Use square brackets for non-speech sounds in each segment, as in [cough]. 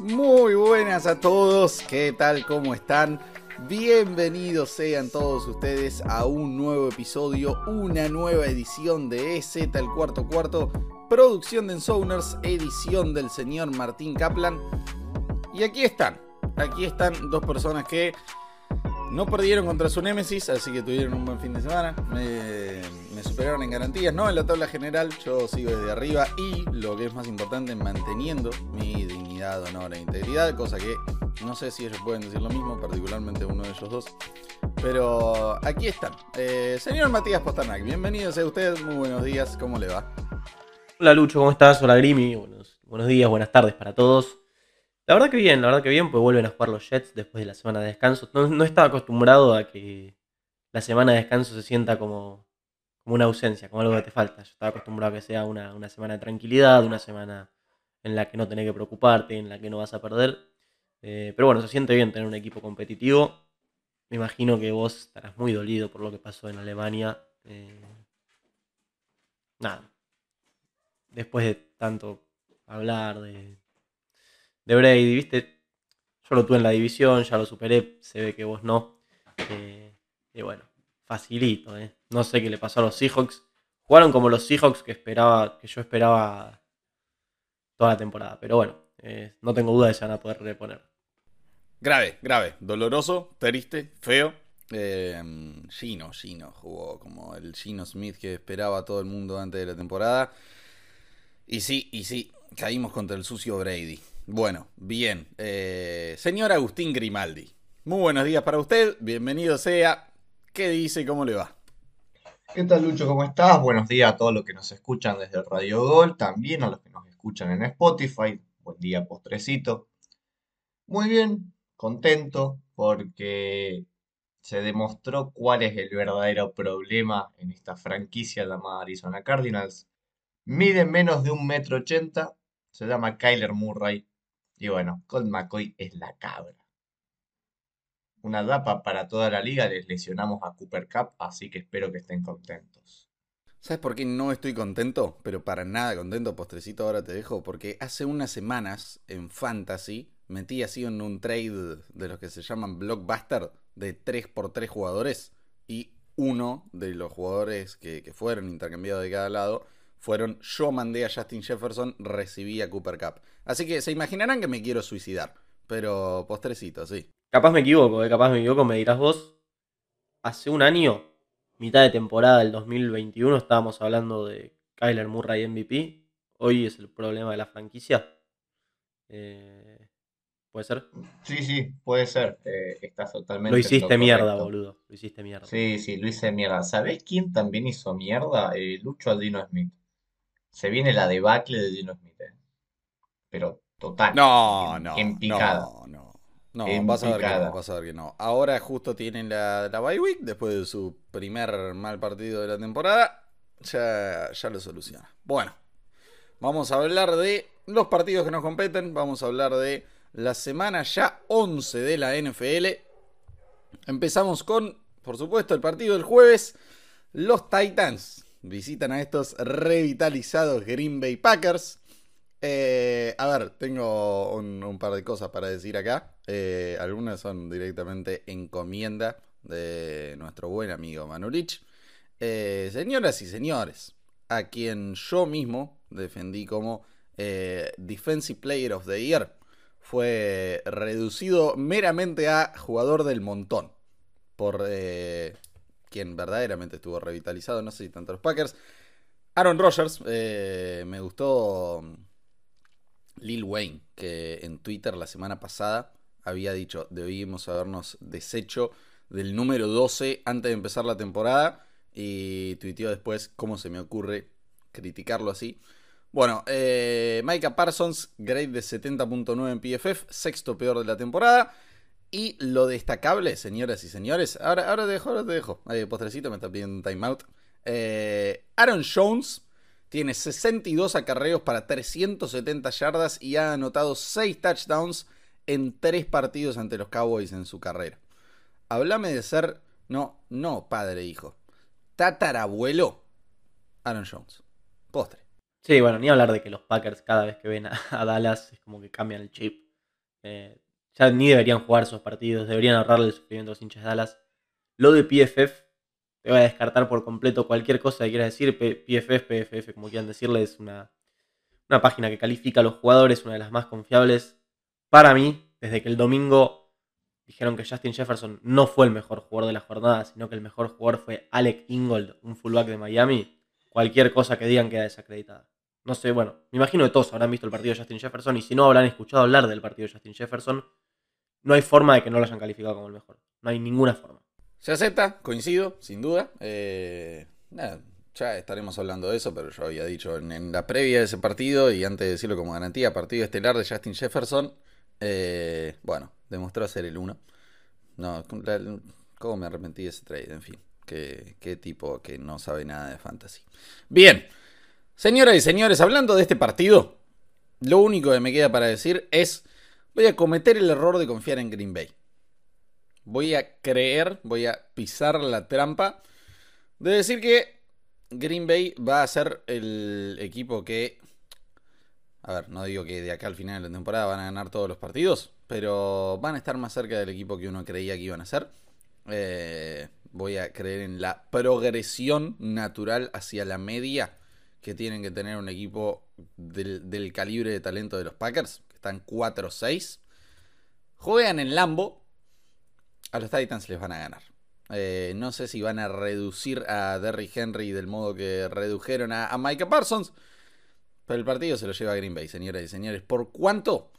Muy buenas a todos, ¿qué tal? ¿Cómo están? Bienvenidos sean todos ustedes a un nuevo episodio, una nueva edición de EZ el cuarto cuarto, producción de Ensowners, edición del señor Martín Kaplan. Y aquí están, aquí están dos personas que no perdieron contra su Némesis, así que tuvieron un buen fin de semana. Me, superaron en garantías, no en la tabla general. Yo sigo desde arriba y lo que es más importante, manteniendo mi dignidad, honor e integridad, cosa que no sé si ellos pueden decir lo mismo, particularmente uno de ellos dos. Pero aquí están. Eh, señor Matías Posternak, bienvenido sea usted. Muy buenos días, ¿cómo le va? Hola Lucho, ¿cómo estás? Hola Grimi, buenos, buenos días, buenas tardes para todos. La verdad que bien, la verdad que bien, pues vuelven a jugar los Jets después de la semana de descanso. No, estaba acostumbrado a que la semana de descanso se sienta como, una ausencia, como algo que te falta. Yo estaba acostumbrado a que sea una semana de tranquilidad, una semana en la que no tenés que preocuparte, en la que no vas a perder. Eh, pero bueno, se siente bien tener un equipo competitivo. Me imagino que vos estarás muy dolido por lo que pasó en Alemania. Eh, nada. Después de tanto hablar de, de Brady, ¿viste? Yo lo tuve en la división, ya lo superé, se ve que vos no. Eh, y bueno, facilito, ¿eh? No sé qué le pasó a los Seahawks. Jugaron como los Seahawks que esperaba, que yo esperaba toda la temporada. Pero bueno, eh, no tengo duda de que se van a poder reponer. Grave, grave, doloroso, triste, feo. Eh, Gino, Gino jugó como el Gino Smith que esperaba todo el mundo antes de la temporada. Y sí, y sí, caímos contra el sucio Brady. Bueno, bien. Eh, señor Agustín Grimaldi, muy buenos días para usted, bienvenido sea. ¿Qué dice? ¿Cómo le va? ¿Qué tal Lucho? ¿Cómo estás? Buenos días a todos los que nos escuchan desde Radio Gol, también a los que nos escuchan en Spotify. Buen día, postrecito. Muy bien, contento porque se demostró cuál es el verdadero problema en esta franquicia llamada Arizona Cardinals. Mide menos de un metro ochenta, se llama Kyler Murray y bueno, Colt McCoy es la cabra. Una dapa para toda la liga, les lesionamos a Cooper Cup, así que espero que estén contentos. ¿Sabes por qué no estoy contento? Pero para nada contento, postrecito, ahora te dejo. Porque hace unas semanas en Fantasy metí así en un trade de los que se llaman Blockbuster de 3x3 jugadores. Y uno de los jugadores que, fueron intercambiados de cada lado fueron yo mandé a Justin Jefferson, recibí a Cooper Cup. Así que se imaginarán que me quiero suicidar, pero postrecito, sí. Capaz me equivoco, eh, capaz me equivoco, me dirás vos. Hace un año, mitad de temporada del 2021, estábamos hablando de Kyler Murray MVP. Hoy es el problema de la franquicia. Eh, ¿Puede ser? Sí, sí, puede ser. Eh, estás totalmente. Lo hiciste mierda, boludo. Lo hiciste mierda. Sí, sí, lo hice mierda. ¿Sabés quién también hizo mierda? Lucho Aldino Smith. Se viene la debacle de Dino Smith. ¿eh? Pero total. No, no. En picada. No, no. No, vas a, ver que no, vas a ver que no. Ahora justo tienen la, la bye week después de su primer mal partido de la temporada. Ya, ya lo soluciona. Bueno, vamos a hablar de los partidos que nos competen. Vamos a hablar de la semana ya 11 de la NFL. Empezamos con, por supuesto, el partido del jueves. Los Titans visitan a estos revitalizados Green Bay Packers. Eh, a ver, tengo un, par de cosas para decir acá. Eh, algunas son directamente encomienda de nuestro buen amigo Manulich. Eh, señoras y señores, a quien yo mismo defendí como Defensive Player of the Year, fue reducido meramente a jugador del montón por quien verdaderamente estuvo revitalizado, no sé si tanto los Packers. Aaron Rodgers, eh, me gustó Lil Wayne, que en Twitter la semana pasada había dicho, debíamos habernos deshecho del número 12 antes de empezar la temporada. Y tuiteó después cómo se me ocurre criticarlo así. Bueno, eh, Micah Parsons, grade de 70.9 en PFF, sexto peor de la temporada. Y lo destacable, señoras y señores, ahora, ahora te dejo, ahora te dejo. postrecito me está pidiendo un timeout. Eh, Aaron Jones tiene 62 acarreos para 370 yardas y ha anotado 6 touchdowns en 3 partidos ante los Cowboys en su carrera. Háblame de ser, no, no padre e hijo, tatarabuelo Aaron Jones. Postre. Sí, bueno, ni hablar de que los Packers cada vez que ven a, Dallas es como que cambian el chip. Eh, ya ni deberían jugar esos partidos, deberían ahorrarle el sufrimiento a los hinchas de Dallas. Lo de PFF, te voy a descartar por completo cualquier cosa que quieras decir. PFF, PFF, como quieran decirle, es una, una página que califica a los jugadores, una de las más confiables. Para mí, desde que el domingo dijeron que Justin Jefferson no fue el mejor jugador de la jornada, sino que el mejor jugador fue Alec Ingold, un fullback de Miami, cualquier cosa que digan queda desacreditada. No sé, bueno, me imagino que todos habrán visto el partido de Justin Jefferson y si no habrán escuchado hablar del partido de Justin Jefferson, no hay forma de que no lo hayan calificado como el mejor. No hay ninguna forma. Se acepta, coincido, sin duda. Eh, ya estaremos hablando de eso, pero yo había dicho en, la previa de ese partido y antes de decirlo como garantía, partido estelar de Justin Jefferson, eh, bueno, demostró ser el uno. No, ¿cómo me arrepentí de ese trade? En fin, qué, qué tipo que no sabe nada de fantasy. Bien, señoras y señores, hablando de este partido, lo único que me queda para decir es, voy a cometer el error de confiar en Green Bay voy a creer, voy a pisar la trampa de decir que Green Bay va a ser el equipo que... A ver, no digo que de acá al final de la temporada van a ganar todos los partidos, pero van a estar más cerca del equipo que uno creía que iban a ser. Eh, voy a creer en la progresión natural hacia la media que tienen que tener un equipo del, del calibre de talento de los Packers, que están 4-6. Juegan en Lambo, a los Titans les van a ganar. Eh, no sé si van a reducir a Derrick Henry del modo que redujeron a, Micah Parsons. Pero el partido se lo lleva a Green Bay, señoras y señores. ¿Por cuánto?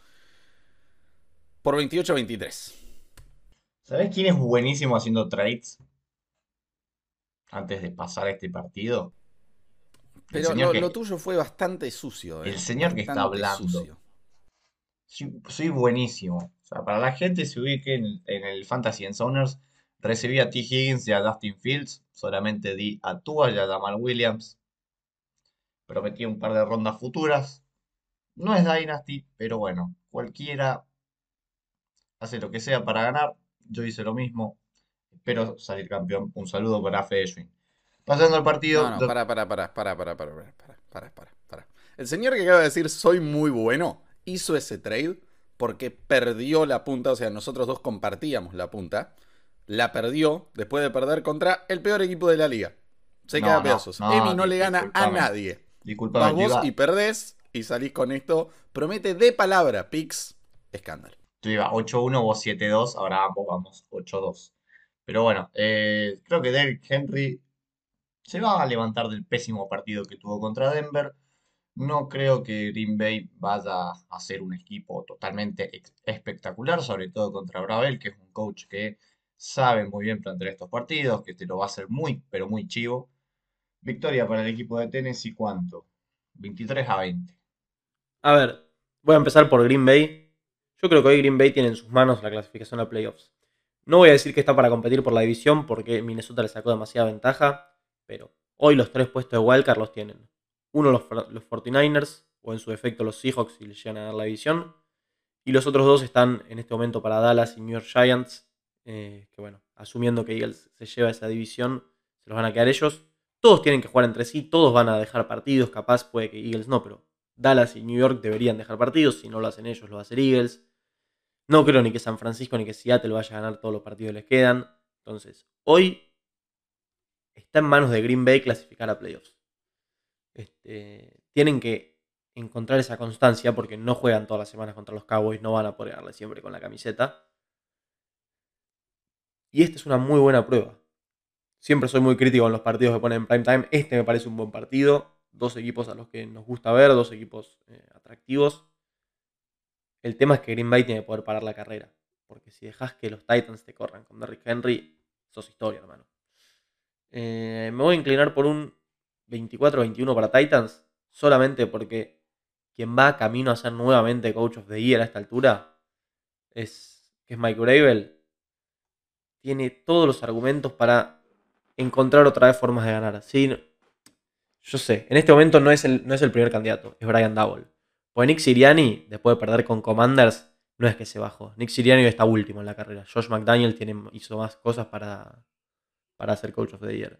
Por 28-23. ¿Sabes quién es buenísimo haciendo trades? Antes de pasar este partido. Pero lo, tuyo fue bastante sucio. El eh. señor que está hablando. Soy buenísimo. O sea, para la gente se ubique en, el Fantasy and Zoners, recibí a T. Higgins y a Dustin Fields, solamente di a Tua y a Damal Williams. Prometí un par de rondas futuras. No es Dynasty, pero bueno, cualquiera hace lo que sea para ganar. Yo hice lo mismo. Espero salir campeón. Un saludo para Fede Pasando al partido. No, no, para, para, para, para, para, para, para, para, para, para. El señor que acaba de decir soy muy bueno hizo ese trade porque perdió la punta, o sea, nosotros dos compartíamos la punta, la perdió después de perder contra el peor equipo de la liga. Se queda pedazos. Emi no le gana a nadie. Disculpa, vos y perdés y salís con esto. Promete de palabra, Pix, escándalo. Tú ibas 8-1, vos 7-2, ahora ambos vamos 8-2. Pero bueno, eh, creo que Derrick Henry se va a levantar del pésimo partido que tuvo contra Denver no creo que Green Bay vaya a ser un equipo totalmente espectacular, sobre todo contra Bravel, que es un coach que sabe muy bien plantear estos partidos, que te lo va a hacer muy, pero muy chivo. Victoria para el equipo de Tennessee, ¿cuánto? 23 a 20. A ver, voy a empezar por Green Bay. Yo creo que hoy Green Bay tiene en sus manos la clasificación a playoffs. No voy a decir que está para competir por la división porque Minnesota le sacó demasiada ventaja, pero hoy los tres puestos de Wildcard los tienen. Uno los, los 49ers, o en su defecto los Seahawks si les llegan a dar la división. Y los otros dos están en este momento para Dallas y New York Giants. Eh, que bueno, asumiendo que Eagles se lleva esa división, se los van a quedar ellos. Todos tienen que jugar entre sí, todos van a dejar partidos. Capaz puede que Eagles no, pero Dallas y New York deberían dejar partidos. Si no lo hacen ellos, lo va a hacer Eagles. No creo ni que San Francisco ni que Seattle vaya a ganar todos los partidos que les quedan. Entonces, hoy está en manos de Green Bay clasificar a playoffs. Este, tienen que encontrar esa constancia porque no juegan todas las semanas contra los Cowboys, no van a poder darle siempre con la camiseta. Y esta es una muy buena prueba. Siempre soy muy crítico con los partidos que ponen en prime time. Este me parece un buen partido. Dos equipos a los que nos gusta ver, dos equipos eh, atractivos. El tema es que Green Bay tiene que poder parar la carrera. Porque si dejas que los Titans te corran con Derrick Henry, sos historia, hermano. Eh, me voy a inclinar por un 24-21 para Titans, solamente porque quien va camino a ser nuevamente Coach of the Year a esta altura es, es Mike Gravel, tiene todos los argumentos para encontrar otra vez formas de ganar. ¿sí? Yo sé, en este momento no es el, no es el primer candidato, es Brian Double. Pues Nick Siriani, después de perder con Commanders, no es que se bajó. Nick Siriani está último en la carrera. Josh McDaniel tiene, hizo más cosas para, para ser Coach of the Year.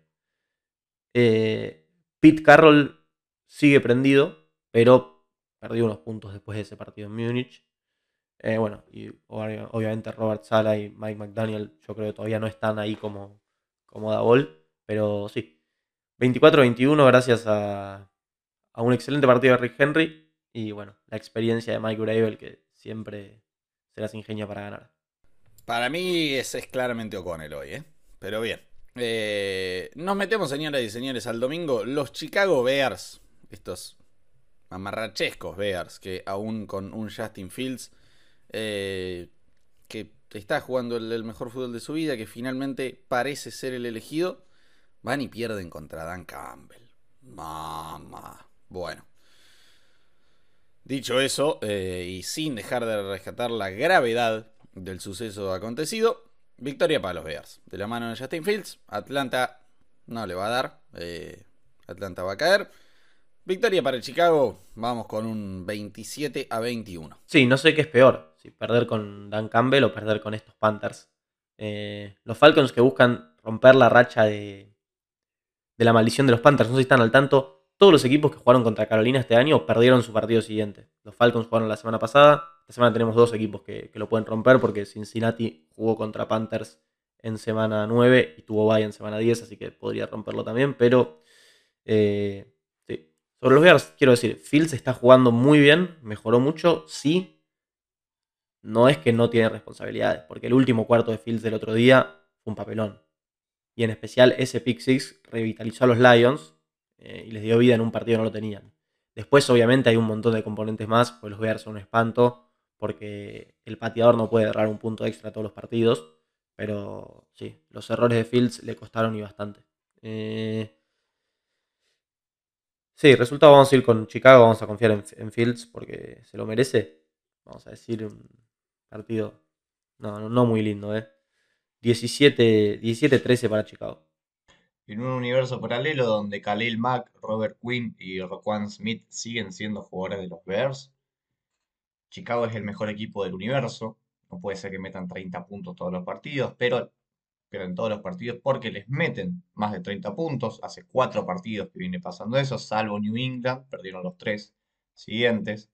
Eh, Pete Carroll sigue prendido, pero perdió unos puntos después de ese partido en Múnich. Eh, bueno, y obviamente Robert Sala y Mike McDaniel, yo creo que todavía no están ahí como, como da pero sí. 24-21 gracias a, a, un excelente partido de Rick Henry y bueno, la experiencia de Mike Gravel que siempre se las ingenia para ganar. Para mí ese es claramente O'Connell hoy, ¿eh? Pero bien. Eh, nos metemos, señoras y señores, al domingo. Los Chicago Bears, estos amarrachescos Bears, que aún con un Justin Fields, eh, que está jugando el, mejor fútbol de su vida, que finalmente parece ser el elegido, van y pierden contra Dan Campbell. Mamá. Bueno. Dicho eso, eh, y sin dejar de rescatar la gravedad del suceso acontecido, victoria para los Bears. De la mano de Justin Fields, Atlanta no le va a dar. Eh, Atlanta va a caer. Victoria para Chicago, vamos con un 27 a 21. Sí, no sé qué es peor, si perder con Dan Campbell o perder con estos Panthers. Eh, los Falcons que buscan romper la racha de, de la maldición de los Panthers, no sé si están al tanto, todos los equipos que jugaron contra Carolina este año perdieron su partido siguiente. Los Falcons jugaron la semana pasada, esta semana tenemos dos equipos que, lo pueden romper porque Cincinnati jugó contra Panthers en semana 9 y tuvo bye en semana 10, así que podría romperlo también, pero... Eh, sobre los Bears, quiero decir, Fields está jugando muy bien, mejoró mucho, sí. No es que no tiene responsabilidades, porque el último cuarto de Fields del otro día fue un papelón. Y en especial ese pick six revitalizó a los Lions eh, y les dio vida en un partido no lo tenían. Después, obviamente, hay un montón de componentes más, pues los Bears son un espanto, porque el pateador no puede agarrar un punto extra a todos los partidos. Pero sí, los errores de Fields le costaron y bastante. Eh, Sí, resultado vamos a ir con Chicago, vamos a confiar en, Fields porque se lo merece. Vamos a decir un partido no, no, muy lindo, ¿eh? 17-13 para Chicago. En un universo paralelo donde Khalil Mack, Robert Quinn y Roquan Smith siguen siendo jugadores de los Bears, Chicago es el mejor equipo del universo. No puede ser que metan 30 puntos todos los partidos, pero en todos los partidos porque les meten más de 30 puntos. Hace cuatro partidos que viene pasando eso, salvo New England, perdieron los tres siguientes.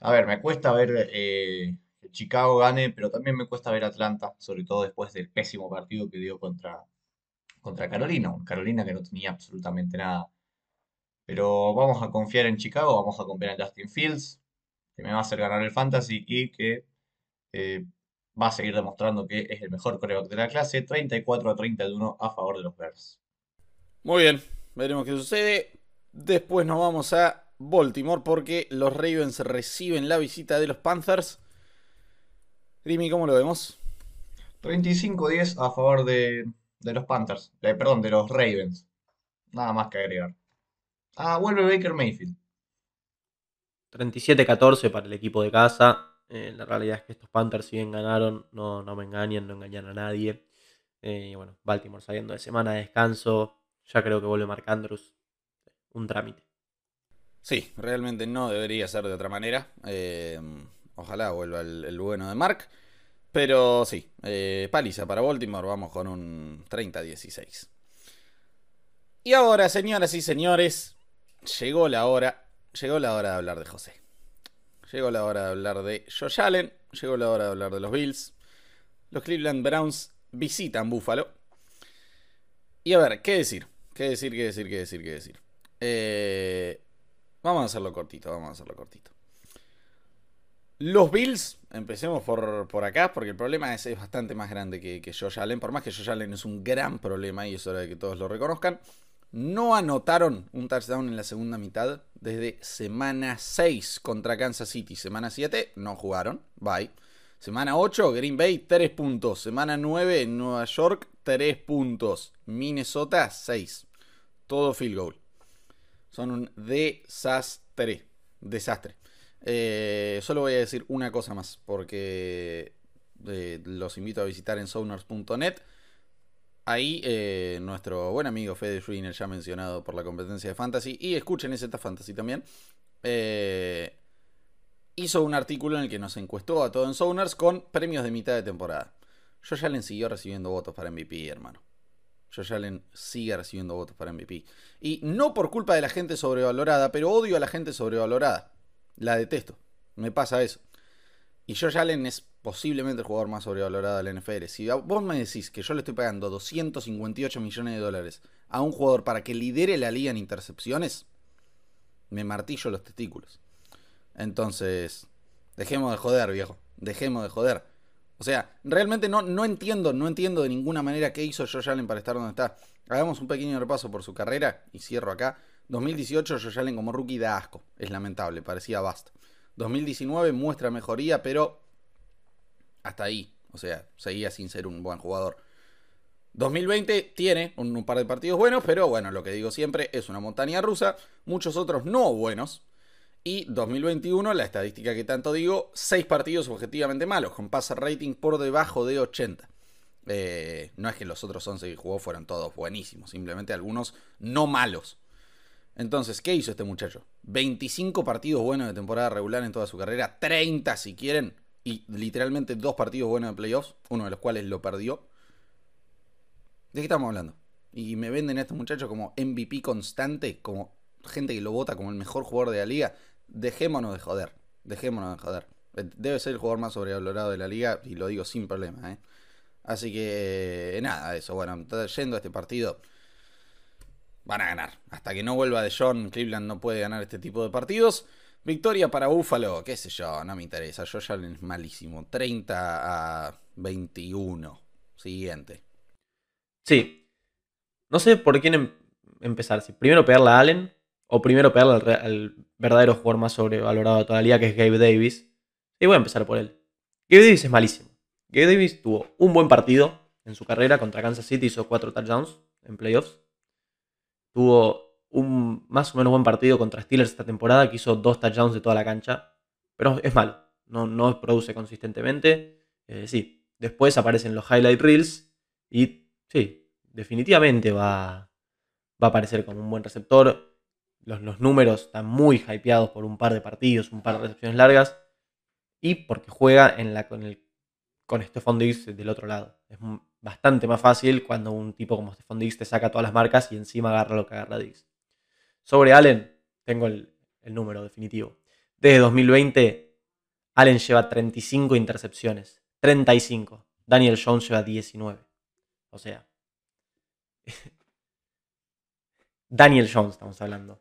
A ver, me cuesta ver eh, que Chicago gane, pero también me cuesta ver Atlanta, sobre todo después del pésimo partido que dio contra, contra Carolina. Carolina que no tenía absolutamente nada. Pero vamos a confiar en Chicago, vamos a confiar en Justin Fields, que me va a hacer ganar el fantasy y que eh, va a seguir demostrando que es el mejor coreback de la clase. 34 a 31 a favor de los Bears. Muy bien, veremos qué sucede. Después nos vamos a Baltimore porque los Ravens reciben la visita de los Panthers. Grimy, ¿cómo lo vemos? 35-10 a favor de, los Panthers. Eh, perdón, de los Ravens. Nada más que agregar. Ah, vuelve Baker Mayfield. 37-14 para el equipo de casa. Eh, la realidad es que estos Panthers, si bien ganaron, no, no me engañan, no engañan a nadie. Eh, y bueno, Baltimore saliendo de semana de descanso, ya creo que vuelve Mark Andrews. Un trámite. Sí, realmente no debería ser de otra manera. Eh, ojalá vuelva el, bueno de Mark. Pero sí, paliza para Baltimore, vamos con un 30-16. Y ahora, señoras y señores, llegó la hora, llegó la hora de hablar de José. Llegó la hora de hablar de Josh Allen. Llegó la hora de hablar de los Bills. Los Cleveland Browns visitan Buffalo. Y a ver, ¿qué decir? ¿Qué decir, qué decir, qué decir, qué decir? Eh, vamos a hacerlo cortito, vamos a hacerlo cortito. Los Bills, empecemos por, acá, porque el problema es, bastante más grande que, que Josh Allen. Por más que Josh Allen es un gran problema y es hora de que todos lo reconozcan no anotaron un touchdown en la segunda mitad desde semana 6 contra Kansas City. Semana 7 no jugaron, bye. Semana 8 Green Bay 3 puntos. Semana 9 Nueva York 3 puntos. Minnesota 6. Todo field goal. Son un desastre. Desastre. Eh, solo voy a decir una cosa más porque eh, los invito a visitar en Sounders.net Ahí eh, nuestro buen amigo Fede Schwiner, ya mencionado por la competencia de Fantasy, y escuchen ese Fantasy también, hizo un artículo en el que nos encuestó a todos en Sounders con premios de mitad de temporada. Josh Allen siguió recibiendo votos para MVP, hermano. Josh Allen sigue recibiendo votos para MVP. Y no por culpa de la gente sobrevalorada, pero odio a la gente sobrevalorada. La detesto. Me pasa eso. Y Josh Allen es posiblemente el jugador más sobrevalorado del NFL. Si vos me decís que yo le estoy pagando 258 millones de dólares a un jugador para que lidere la liga en intercepciones, me martillo los testículos. Entonces, dejemos de joder, viejo. Dejemos de joder. O sea, realmente no, no entiendo, no entiendo de ninguna manera qué hizo Josh Allen para estar donde está. Hagamos un pequeño repaso por su carrera y cierro acá. 2018 Josh Allen como rookie da asco. Es lamentable, parecía basta. 2019 muestra mejoría, pero hasta ahí. O sea, seguía sin ser un buen jugador. 2020 tiene un, par de partidos buenos, pero bueno, lo que digo siempre es una montaña rusa. Muchos otros no buenos. Y 2021, la estadística que tanto digo, 6 partidos objetivamente malos, con passer rating por debajo de 80. Eh, no es que los otros 11 que jugó fueran todos buenísimos, simplemente algunos no malos. Entonces, ¿qué hizo este muchacho? 25 partidos buenos de temporada regular en toda su carrera, 30 si quieren, y literalmente dos partidos buenos de playoffs, uno de los cuales lo perdió. ¿De qué estamos hablando? Y me venden a este muchacho como MVP constante, como gente que lo vota como el mejor jugador de la liga. Dejémonos de joder, dejémonos de joder. Debe ser el jugador más sobrevalorado de la liga y lo digo sin problema, ¿eh? Así que nada, eso. Bueno, yendo a este partido, van a ganar. Hasta que no vuelva de John, Cleveland no puede ganar este tipo de partidos. Victoria para Buffalo, qué sé yo, no me interesa. Yo ya es malísimo. 30 a 21. Siguiente. Sí. No sé por quién em-, empezar. Si primero pegarle a Allen o primero pegarle al, verdadero jugador más sobrevalorado de toda la liga, que es Gabe Davis. Y voy a empezar por él. Gabe Davis es malísimo. Gabe Davis tuvo un buen partido en su carrera contra Kansas City, hizo cuatro touchdowns en playoffs. Tuvo un más o menos buen partido contra Steelers esta temporada, que hizo dos touchdowns de toda la cancha, pero es malo, no, no produce consistentemente. Eh, sí, después aparecen los highlight reels y sí, definitivamente va, va a aparecer como un buen receptor. Los, los, números están muy hypeados por un par de partidos, un par de recepciones largas y porque juega en la, con, el, con Stephon Diggs del otro lado. Es bastante más fácil cuando un tipo como Stephon Diggs te saca todas las marcas y encima agarra lo que agarra Diggs. Sobre Allen, tengo el, número definitivo. Desde 2020, Allen lleva 35 intercepciones. 35. Daniel Jones lleva 19. O sea. [laughs] Daniel Jones estamos hablando.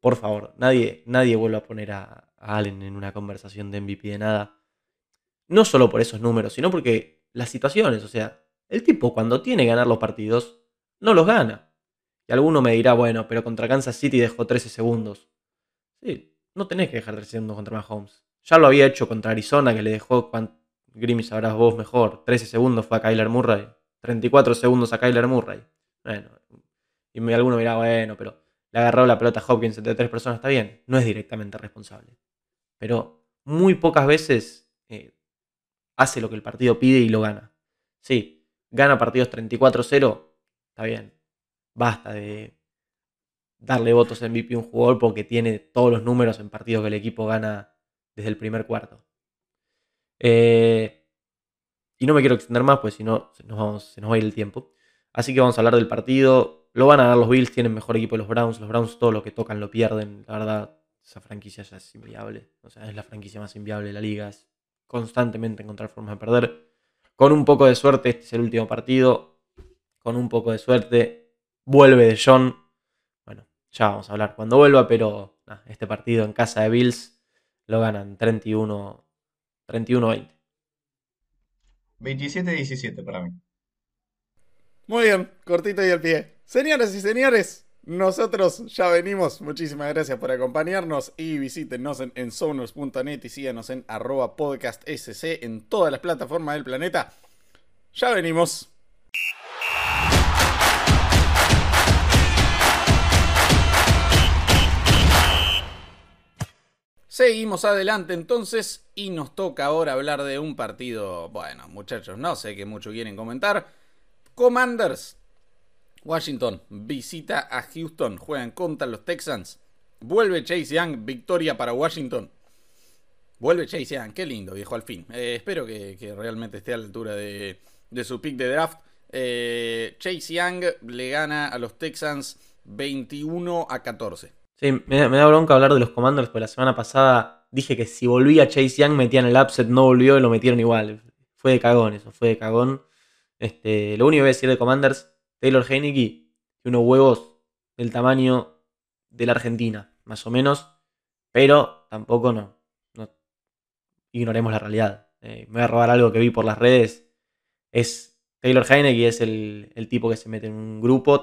Por favor, nadie, nadie vuelva a poner a, a, Allen en una conversación de MVP de nada. No solo por esos números, sino porque las situaciones, o sea, el tipo cuando tiene que ganar los partidos, no los gana. Y alguno me dirá, bueno, pero contra Kansas City dejó 13 segundos. Sí, no tenés que dejar 13 segundos contra Mahomes. Ya lo había hecho contra Arizona, que le dejó, Grimmy sabrás vos mejor, 13 segundos fue a Kyler Murray, 34 segundos a Kyler Murray. Bueno, y alguno dirá, bueno, pero le agarró la pelota a Hopkins entre tres personas, está bien, no es directamente responsable. Pero muy pocas veces eh, hace lo que el partido pide y lo gana. Sí, gana partidos 34-0, está bien, basta de darle votos a MVP a un jugador porque tiene todos los números en partidos que el equipo gana desde el primer cuarto. Eh, y no me quiero extender más, pues si no se nos, se nos va a ir el tiempo. Así que vamos a hablar del partido. Lo van a dar los Bills, tienen mejor equipo los Browns. Los Browns todo lo que tocan lo pierden. La verdad, esa franquicia ya es inviable. O sea, es la franquicia más inviable de la liga. Es constantemente encontrar formas de perder. Con un poco de suerte, este es el último partido. Con un poco de suerte, vuelve de John. Bueno, ya vamos a hablar cuando vuelva, pero este partido en casa de Bills lo ganan 31 31-20. 27-17 para mí. Muy bien, cortito y al pie. Señoras y señores, nosotros ya venimos. Muchísimas gracias por acompañarnos y visítenos en, en y síganos en arroba podcast SC en todas las plataformas del planeta. Ya venimos. Seguimos adelante entonces y nos toca ahora hablar de un partido, bueno muchachos, no sé qué mucho quieren comentar. Commanders, Washington visita a Houston, juegan contra los Texans. Vuelve Chase Young, victoria para Washington. Vuelve Chase Young, qué lindo viejo al fin. Eh, espero que, realmente esté a la altura de, su pick de draft. Eh, Chase Young le gana a los Texans 21 a 14. Sí, me, da bronca hablar de los Commanders, porque la semana pasada dije que si volvía Chase Young metían el upset, no volvió y lo metieron igual. Fue de cagón eso, fue de cagón. Este, lo único que voy a decir de Commanders, Taylor Heineke, unos huevos del tamaño de la Argentina, más o menos, pero tampoco no, no ignoremos la realidad. Eh, me voy a robar algo que vi por las redes, es Taylor Heineke es el, tipo que se mete en un grupo,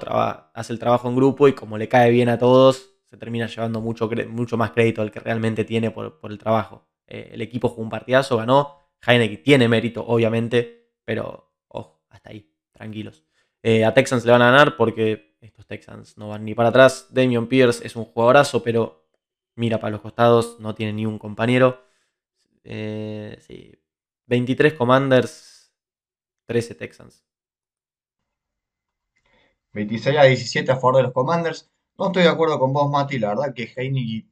hace el trabajo en grupo y como le cae bien a todos, se termina llevando mucho, mucho más crédito al que realmente tiene por, el trabajo. Eh, el equipo jugó un partidazo, ganó. Heineke tiene mérito, obviamente, pero ojo, hasta ahí, tranquilos. Eh, a Texans le van a ganar porque estos Texans no van ni para atrás. Damian Pierce es un jugadorazo, pero mira para los costados, no tiene ni un compañero. Eh, sí. 23 Commanders, 13 Texans. 26 a 17 a favor de los Commanders. No estoy de acuerdo con vos, Mati. La verdad que Heineken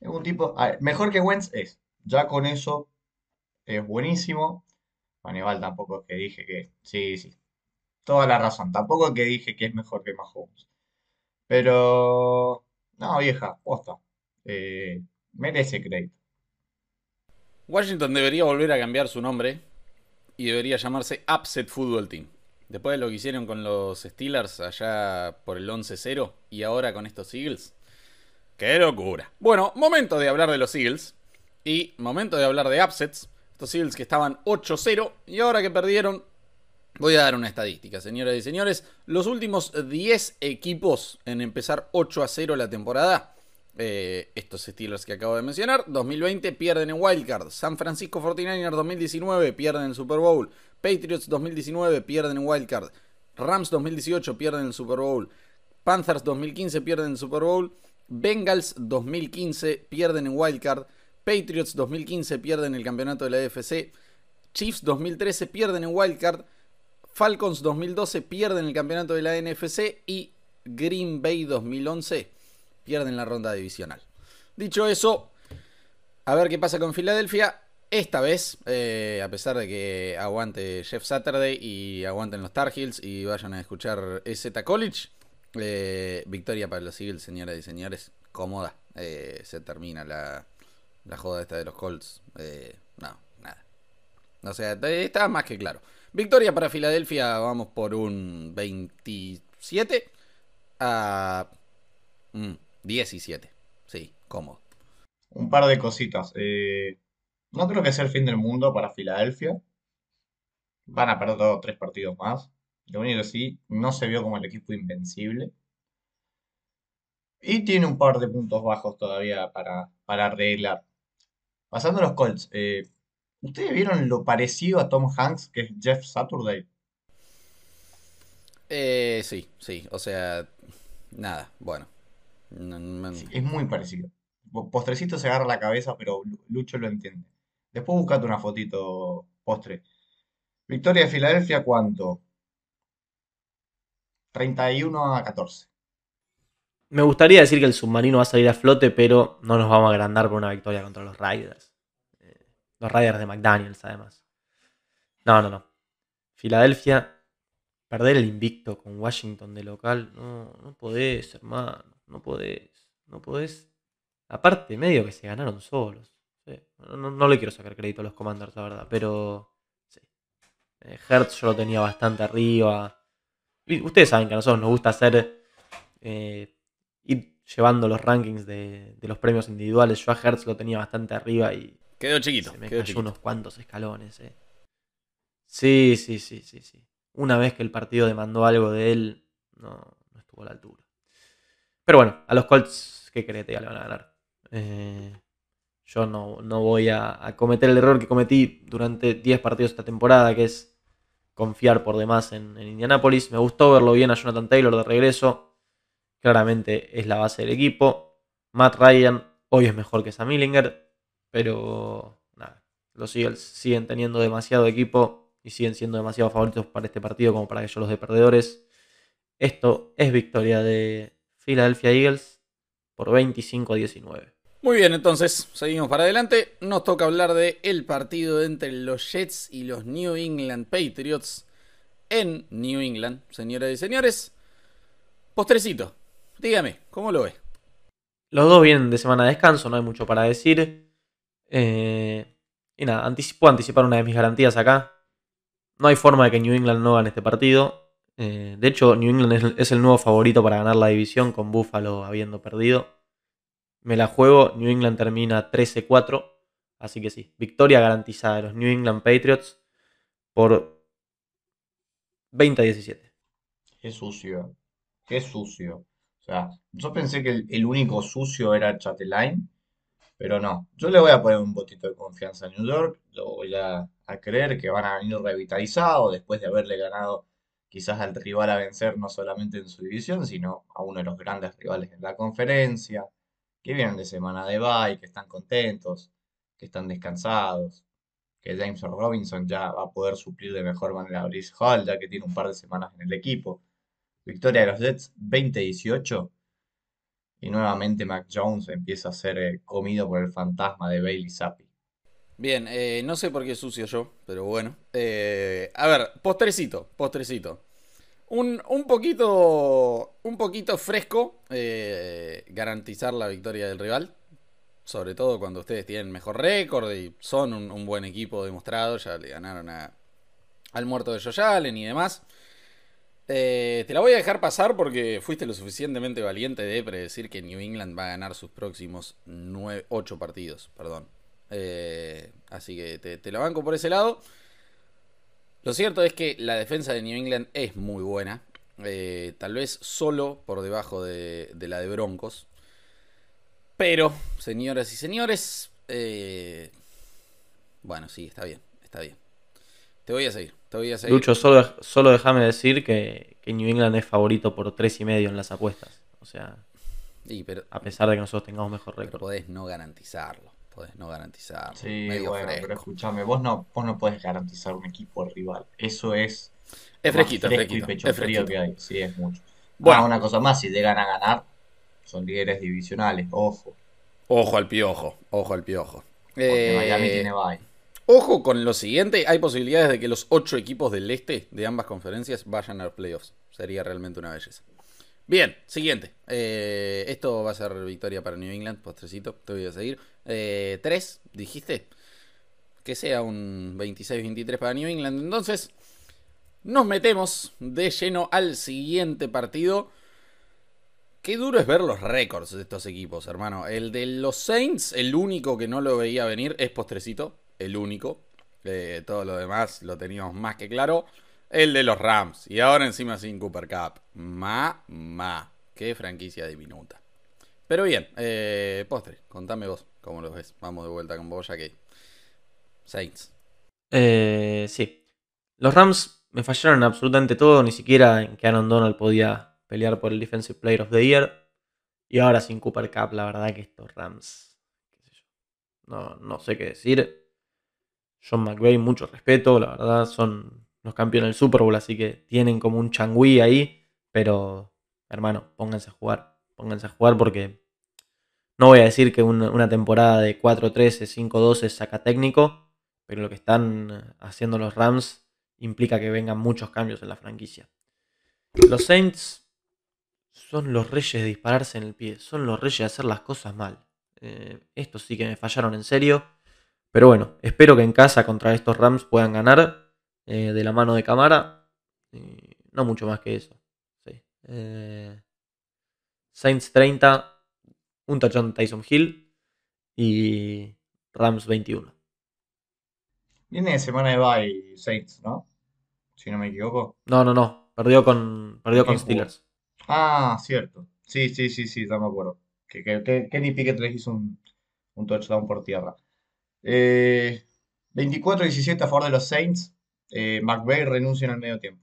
es un tipo. mejor que Wentz es. Ya con eso es buenísimo. Aníbal tampoco es que dije que. Sí, sí. Toda la razón. Tampoco que dije que es mejor que Mahomes. Pero. No, vieja, posta. Eh, merece crédito. Washington debería volver a cambiar su nombre y debería llamarse Upset Football Team. Después de lo que hicieron con los Steelers allá por el 11-0 y ahora con estos Eagles. ¡Qué locura! Bueno, momento de hablar de los Eagles y momento de hablar de upsets. Estos Eagles que estaban 8-0 y ahora que perdieron, voy a dar una estadística, señoras y señores. Los últimos 10 equipos en empezar 8 0 la temporada eh, estos Steelers que acabo de mencionar. 2020 pierden en Wildcard. San Francisco 49ers 2019 pierden en Super Bowl. Patriots 2019 pierden en Wildcard. Rams 2018 pierden el Super Bowl. Panthers 2015 pierden el Super Bowl. Bengals 2015 pierden en Wildcard. Patriots 2015 pierden el campeonato de la AFC. Chiefs 2013 pierden en Wildcard. Falcons 2012 pierden el campeonato de la NFC. Y Green Bay 2011 pierden la ronda divisional. Dicho eso, a ver qué pasa con Filadelfia. Esta vez, eh, a pesar de que aguante Jeff Saturday y aguanten los Tar Heels y vayan a escuchar EZ College, eh, victoria para los Eagles, señoras y señores. Cómoda. Eh, se termina la, la joda esta de los Colts. no, nada. O sea, está más que claro. Victoria para Filadelfia, vamos por un 27 a... Mm, 17. Sí, cómodo. Un par de cositas. Eh, no creo que sea el fin del mundo para Filadelfia. Van a perder dos tres partidos más. Lo único que sí, no se vio como el equipo invencible. Y tiene un par de puntos bajos todavía para, para arreglar. Pasando a los Colts. Eh, ¿Ustedes vieron lo parecido a Tom Hanks que es Jeff Saturday? Eh, sí, sí. O sea, nada, bueno es muy parecido. Postrecito se agarra la cabeza, pero Lucho lo entiende. Después buscate una fotito postre. Victoria de Filadelfia, ¿cuánto? 31 a 14. Me gustaría decir que el submarino va a salir a flote, pero no nos vamos a agrandar por una victoria contra los Raiders. Los Raiders de McDaniels, además. No, no, no. Filadelfia, perder el invicto con Washington de local, no, no podés, hermano. No podés. No podés. Aparte, medio que se ganaron solos. No, le quiero sacar crédito a los Commanders, la verdad. Pero. Sí. Eh, Hertz yo lo tenía bastante arriba. ustedes saben que a nosotros nos gusta hacer. Eh, ir llevando los rankings de, los premios individuales. Yo a Hertz lo tenía bastante arriba y. Quedó chiquito. Se me quedó cayó unos cuantos escalones, eh. Sí, sí, sí, sí, sí. Una vez que el partido demandó algo de él, no, no estuvo a la altura. Pero bueno, a los Colts, ¿qué crees? Ya le van a ganar. Eh, yo no, voy a, cometer el error que cometí durante 10 partidos esta temporada, que es confiar por demás en, Indianapolis. Me gustó verlo bien a Jonathan Taylor de regreso. Claramente es la base del equipo. Matt Ryan hoy es mejor que Sam Millinger, pero nada, los Eagles siguen teniendo demasiado equipo y siguen siendo demasiado favoritos para este partido como para que yo los de perdedores. Esto es victoria de, Philadelphia Eagles por 25 a 19. Muy bien, entonces seguimos para adelante. Nos toca hablar de el partido entre los Jets y los New England Patriots en New England, señoras y señores. Postrecito, dígame, ¿cómo lo ve? Los dos vienen de semana de descanso, no hay mucho para decir. Eh, y nada, anticipo anticipar una de mis garantías acá. No hay forma de que New England no gane este partido. Eh, de hecho, New England es, el nuevo favorito para ganar la división con Buffalo habiendo perdido. Me la juego, New England termina 13-4. Así que sí, victoria garantizada de los New England Patriots por 20-17. Qué sucio, qué sucio. O sea, yo pensé que el, único sucio era Chatelain, pero no. Yo le voy a poner un botito de confianza a New York, lo voy a, creer que van a venir revitalizados después de haberle ganado quizás al rival a vencer no solamente en su división, sino a uno de los grandes rivales en la conferencia, que vienen de semana de bye, que están contentos, que están descansados, que James Robinson ya va a poder suplir de mejor manera a Brice Hall, ya que tiene un par de semanas en el equipo. Victoria de los Jets 20-18. Y nuevamente Mac Jones empieza a ser eh, comido por el fantasma de Bailey Zappi. Bien, eh, no sé por qué sucio yo, pero bueno. Eh, a ver, postrecito, postrecito. Un, un, poquito, un poquito fresco garantizar la victoria del rival. Sobre todo cuando ustedes tienen mejor récord y son un, buen equipo demostrado. Ya le ganaron a, al muerto de Josh Allen y demás. Eh, te la voy a dejar pasar porque fuiste lo suficientemente valiente de predecir que New England va a ganar sus próximos 8 partidos. Perdón. Eh, así que te, la banco por ese lado. Lo cierto es que la defensa de New England es muy buena. Eh, tal vez solo por debajo de, la de Broncos. Pero, señoras y señores. bueno, sí, está bien. Está bien. Te voy a seguir. Lucho, solo, solo déjame decir que, New England es favorito por tres y medio en las apuestas. O sea, a pesar de que nosotros tengamos mejor récord. podés no garantizarlo. Podés no garantizarlo. Sí, bueno, pero escúchame, vos no, vos no podés garantizar un equipo rival. Eso es. Es fresquito, es fresquito. pecho es frío que hay. Sí, es mucho. Bueno, una cosa más, si llegan a ganar, son líderes divisionales. Ojo. Ojo al piojo. Ojo al piojo. Porque Miami eh, tiene bye. Ojo con lo siguiente, hay posibilidades de que los ocho equipos del este de ambas conferencias vayan a los playoffs. Sería realmente una belleza. Bien, siguiente. Eh, esto va a ser victoria para New England, postrecito, te voy a seguir. Eh, tres, dijiste. Que sea un 26-23 para New England. Entonces, nos metemos de lleno al siguiente partido. Qué duro es ver los récords de estos equipos, hermano. El de los Saints, el único que no lo veía venir, es postrecito el único. Eh, todo lo demás lo teníamos más que claro. El de los Rams. Y ahora encima sin Cooper Cup. Ma, ma. Qué franquicia diminuta. Pero bien, eh, postre, contame vos cómo lo ves. Vamos de vuelta con vos ya que. Saints. Eh, sí. Los Rams me fallaron en absolutamente todo. Ni siquiera en que Aaron Donald podía pelear por el Defensive Player of the Year. Y ahora sin Cooper Cup, la verdad que estos Rams. No, no sé qué decir. John McVay, mucho respeto, la verdad, son los campeones del Super Bowl, así que tienen como un changüí ahí, pero hermano, pónganse a jugar, pónganse a jugar porque no voy a decir que una, temporada de 4-13, 5-12 saca técnico, pero lo que están haciendo los Rams implica que vengan muchos cambios en la franquicia. Los Saints son los reyes de dispararse en el pie, son los reyes de hacer las cosas mal. Eh, estos sí que me fallaron en serio. Pero bueno, espero que en casa contra estos Rams puedan ganar eh, de la mano de cámara. no mucho más que eso. Eh, Saints 30, un tachón Tyson Hill y Rams 21. Viene de semana de bye Saints, ¿no? Si no me equivoco. No, no, no. Perdió con, perdió con Steelers. Ah, cierto. Sí, sí, sí, sí, no me acuerdo. Que, que, Kenny Pickett les hizo un, un touchdown por tierra. 24-17 eh, a favor de los Saints. Eh, McVeigh renuncia en el medio tiempo.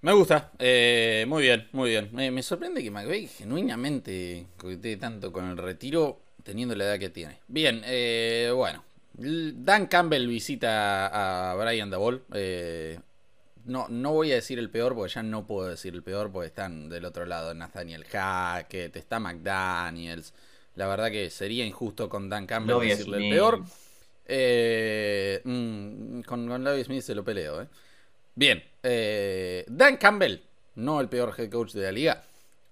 Me gusta, eh, muy bien, muy bien. Me, sorprende que McVeigh genuinamente coquetee tanto con el retiro teniendo la edad que tiene. Bien, bueno. Dan Campbell visita a Brian Dabol. no, no voy a decir el peor porque ya no puedo decir el peor porque están del otro lado Nathaniel Hackett, está McDaniels. La verdad que sería injusto con Dan Campbell decirle el peor. Eh, mm, con, con Smith se lo peleo. Eh. Bien, eh, Dan Campbell, no el peor head coach de la liga,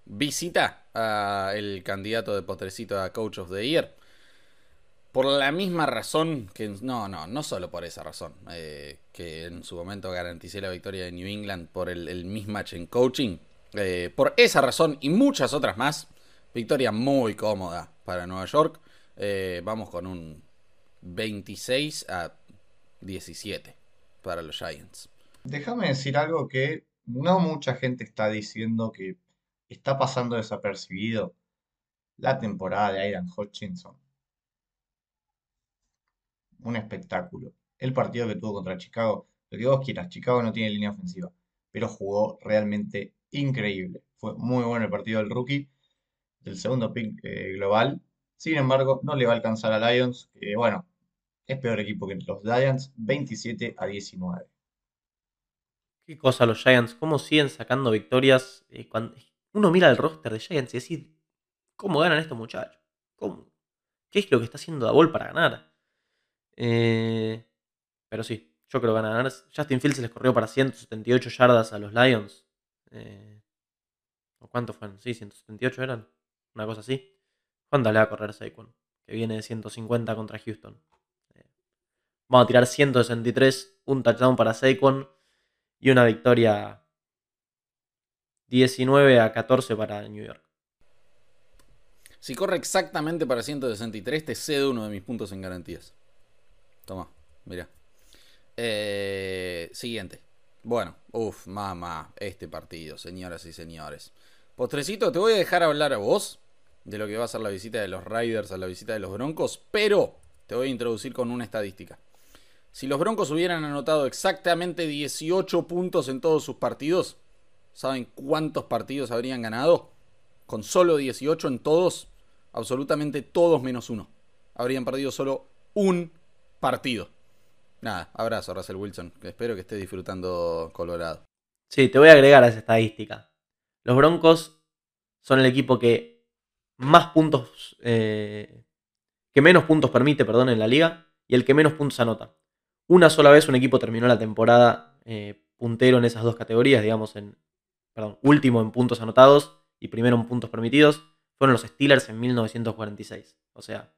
visita a el candidato de potrecito a Coach of the Year. Por la misma razón que... No, no, no solo por esa razón. Que en su momento garanticé la victoria de New England por el, el mismatch en coaching. Por esa razón y muchas otras más. Victoria muy cómoda para Nueva York. Vamos con un 26 a 17 para los Giants. Déjame decir algo que no mucha gente está diciendo que está pasando desapercibido. La temporada de Aidan Hutchinson un espectáculo. El partido que tuvo contra Chicago, lo que vos quieras, Chicago no tiene línea ofensiva, pero jugó realmente increíble. Fue muy bueno el partido del rookie, del segundo pick eh, global. Sin embargo, no le va a alcanzar a Lions, bueno, es peor equipo que los Giants, 27 a 19. Qué cosa los Giants, cómo siguen sacando victorias. Eh, uno mira el roster de Giants y decide, ¿cómo ganan estos muchachos? ¿Cómo? ¿Qué es lo que está haciendo Dabol para ganar? Eh, pero sí, yo creo que van a ganar. Justin Fields les corrió para 178 yardas a los Lions. Eh, ¿O cuántos fueron? Sí, 178 eran. Una cosa así. ¿Cuánto le va a correr Saquon? Que viene de 150 contra Houston. Vamos a tirar 163, un touchdown para Saquon y una victoria 19 a 14 para New York. Si corre exactamente para 163, te cedo uno de mis puntos en garantías. Toma, mira. Eh, siguiente. Bueno, uff, mamá, este partido, señoras y señores. Postrecito, te voy a dejar hablar a vos de lo que va a ser la visita de los Riders a la visita de los Broncos, pero te voy a introducir con una estadística. Si los Broncos hubieran anotado exactamente 18 puntos en todos sus partidos, ¿saben cuántos partidos habrían ganado? Con solo 18 en todos, absolutamente todos menos uno. Habrían perdido solo un partido. Nada, abrazo Russell Wilson. Espero que esté disfrutando Colorado. Sí, te voy a agregar a esa estadística. Los Broncos son el equipo que más puntos, eh, que menos puntos permite, perdón, en la liga y el que menos puntos anota. Una sola vez un equipo terminó la temporada eh, puntero en esas dos categorías, digamos, en, perdón, último en puntos anotados y primero en puntos permitidos, fueron los Steelers en 1946. O sea,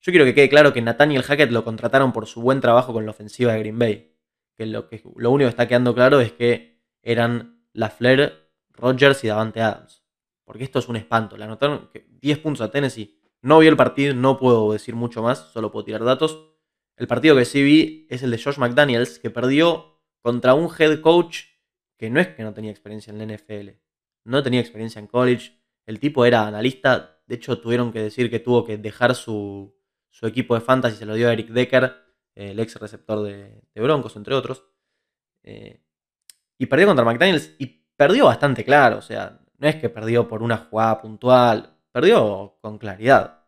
yo quiero que quede claro que Nathaniel Hackett lo contrataron por su buen trabajo con la ofensiva de Green Bay. Que lo, que, lo único que está quedando claro es que eran Lafleur, Rogers y Davante Adams. Porque esto es un espanto. Le anotaron 10 puntos a Tennessee. No vi el partido, no puedo decir mucho más, solo puedo tirar datos. El partido que sí vi es el de Josh McDaniels, que perdió contra un head coach que no es que no tenía experiencia en la NFL. No tenía experiencia en college. El tipo era analista. De hecho, tuvieron que decir que tuvo que dejar su, su equipo de fantasy se lo dio a Eric Decker, el ex receptor de, Broncos, entre otros. Eh, y perdió contra McDaniels y perdió bastante claro. O sea, no es que perdió por una jugada puntual, perdió con claridad.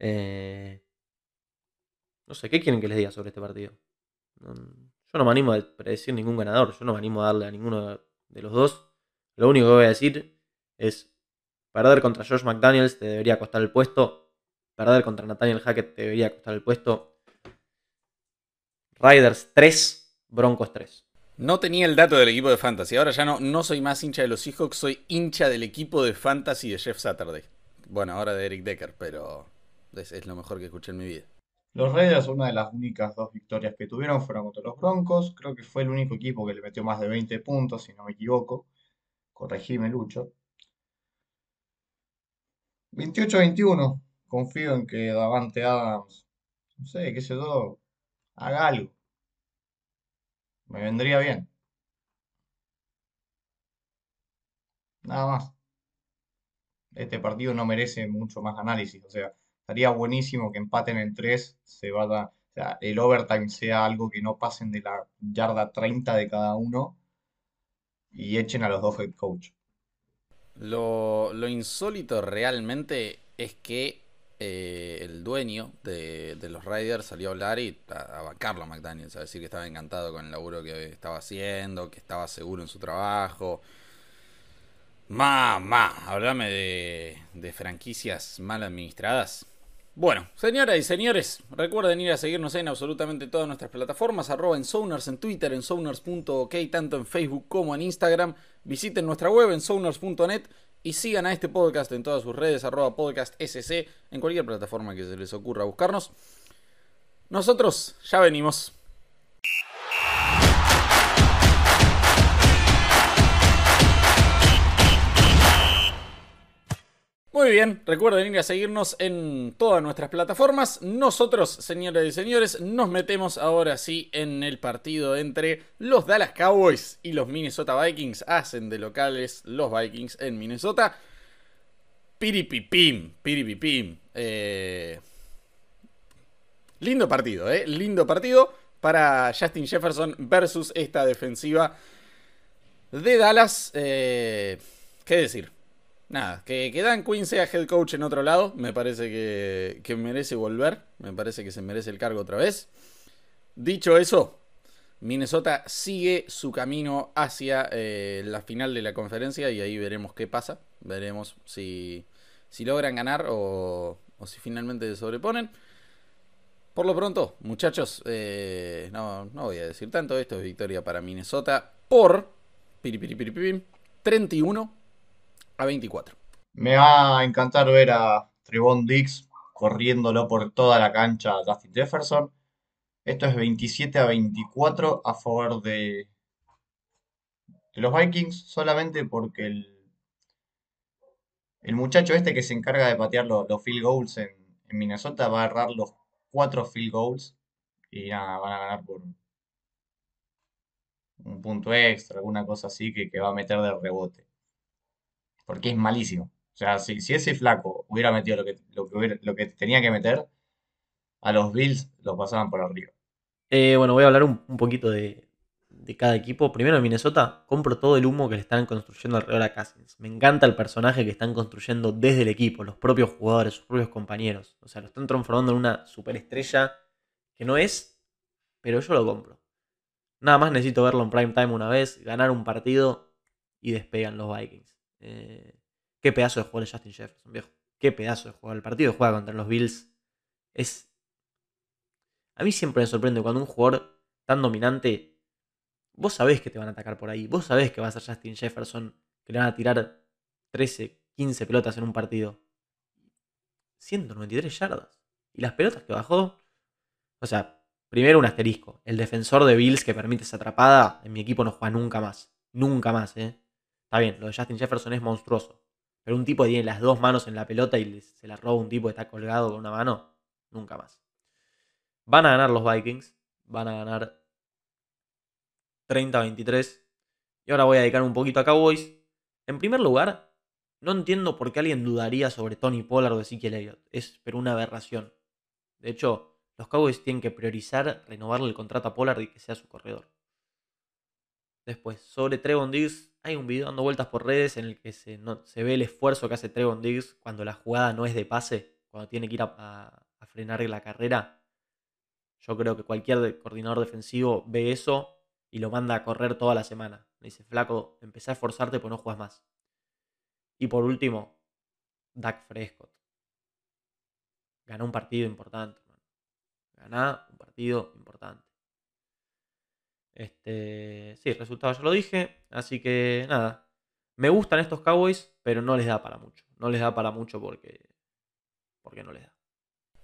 Eh, no sé, ¿qué quieren que les diga sobre este partido? yo no me animo a predecir ningún ganador, yo no me animo a darle a ninguno de los dos. Lo único que voy a decir es, perder contra Josh McDaniels te debería costar el puesto Perder contra Nathaniel Hackett debería costar el puesto. Riders 3, Broncos 3. No tenía el dato del equipo de Fantasy. Ahora ya no, no soy más hincha de los Seahawks, soy hincha del equipo de Fantasy de Jeff Saturday. Bueno, ahora de Eric Decker, pero es, lo mejor que escuché en mi vida. Los Raiders, una de las únicas dos victorias que tuvieron fueron contra los Broncos. Creo que fue el único equipo que le metió más de 20 puntos, si no me equivoco. Corregime, Lucho. 28-21 confío en que Davante Adams, no sé, qué sé yo, haga algo. Me vendría bien. Nada más. Este partido no merece mucho más análisis. O sea, estaría buenísimo que empaten en tres, se vaya, o sea, el overtime sea algo que no pasen de la yarda 30 de cada uno y echen a los dos head coach. Lo, lo insólito realmente es que eh, el dueño de, los Raiders salió a hablar y a, bancarlo a McDaniels, a decir que estaba encantado con el laburo que estaba haciendo, que estaba seguro en su trabajo. Mamá, háblame de, de franquicias mal administradas. Bueno, señoras y señores, recuerden ir a seguirnos en absolutamente todas nuestras plataformas, arroba en Souners en Twitter, en Souners.ok, tanto en Facebook como en Instagram. Visiten nuestra web en Souners.net Y sigan a este podcast en todas sus redes, arroba podcast SC, en cualquier plataforma que se les ocurra buscarnos. Nosotros ya venimos. Muy bien, recuerden ir a seguirnos en todas nuestras plataformas. Nosotros, señoras y señores, nos metemos ahora sí en el partido entre los Dallas Cowboys y los Minnesota Vikings. Hacen de locales los Vikings en Minnesota. Piripipim, piripipim. Eh... Lindo partido, ¿eh? Lindo partido para Justin Jefferson versus esta defensiva de Dallas. Eh... ¿Qué decir? Nada, que, que, Dan Quinn sea head coach en otro lado, me parece que, merece volver, me parece que se merece el cargo otra vez. Dicho eso, Minnesota sigue su camino hacia eh, la final de la conferencia y ahí veremos qué pasa, veremos si, si logran ganar o, o si finalmente se sobreponen. Por lo pronto, muchachos, eh, no, no voy a decir tanto, esto es victoria para Minnesota por 31 a 24. Me va a encantar ver a Trevon Dix corriéndolo por toda la cancha a Justin Jefferson. Esto es 27 a 24 a favor de, los Vikings, solamente porque el, el muchacho este que se encarga de patear los, field goals en, Minnesota va a agarrar los cuatro field goals y nada, van a ganar por un punto extra, alguna cosa así que, que va a meter de rebote porque es malísimo. O sea, si, ese flaco hubiera metido lo que, lo, que tenía que meter, a los Bills lo pasaban por arriba. Eh, bueno, voy a hablar un, poquito de, cada equipo. Primero en Minnesota, compro todo el humo que le están construyendo alrededor a Cousins. Me encanta el personaje que están construyendo desde el equipo, los propios jugadores, sus propios compañeros. O sea, lo están transformando en una superestrella que no es, pero yo lo compro. Nada más necesito verlo en prime time una vez, ganar un partido y despegan los Vikings. Qué pedazo de jugador es Justin Jefferson, viejo. Qué pedazo de jugador. El partido que juega contra los Bills es. A mí siempre me sorprende cuando un jugador tan dominante. Vos sabés que te van a atacar por ahí. Vos sabés que va a ser Justin Jefferson. Que le van a tirar 13, 15 pelotas en un partido. 193 yardas. Y las pelotas que bajó. O sea, primero un asterisco. El defensor de Bills que permite esa atrapada. En mi equipo no juega nunca más. Nunca más, ¿eh? Está bien, lo de Justin Jefferson es monstruoso. Pero un tipo que tiene las dos manos en la pelota y se la roba un tipo que está colgado con una mano, nunca más. Van a ganar los Vikings. Van a ganar 30-23. Y ahora voy a dedicar un poquito a Cowboys. En primer lugar, no entiendo por qué alguien dudaría sobre Tony Pollard o Ezekiel Elliott. Es pero una aberración. De hecho, los Cowboys tienen que priorizar renovarle el contrato a Pollard y que sea su corredor. Después, sobre Trevon Diggs, hay un video dando vueltas por redes en el que se, ve el esfuerzo que hace Trevon Diggs cuando la jugada no es de pase, cuando tiene que ir a, frenar la carrera. Yo creo que cualquier coordinador defensivo ve eso y lo manda a correr toda la semana. Dice, flaco, empecé a esforzarte pues no juegas más. Y por último, Dak Prescott. Ganó un partido importante. Ganá un partido importante. Este, sí, el resultado ya lo dije. Así que nada. Me gustan estos Cowboys, pero no les da para mucho. No les da para mucho porque. Porque no les da.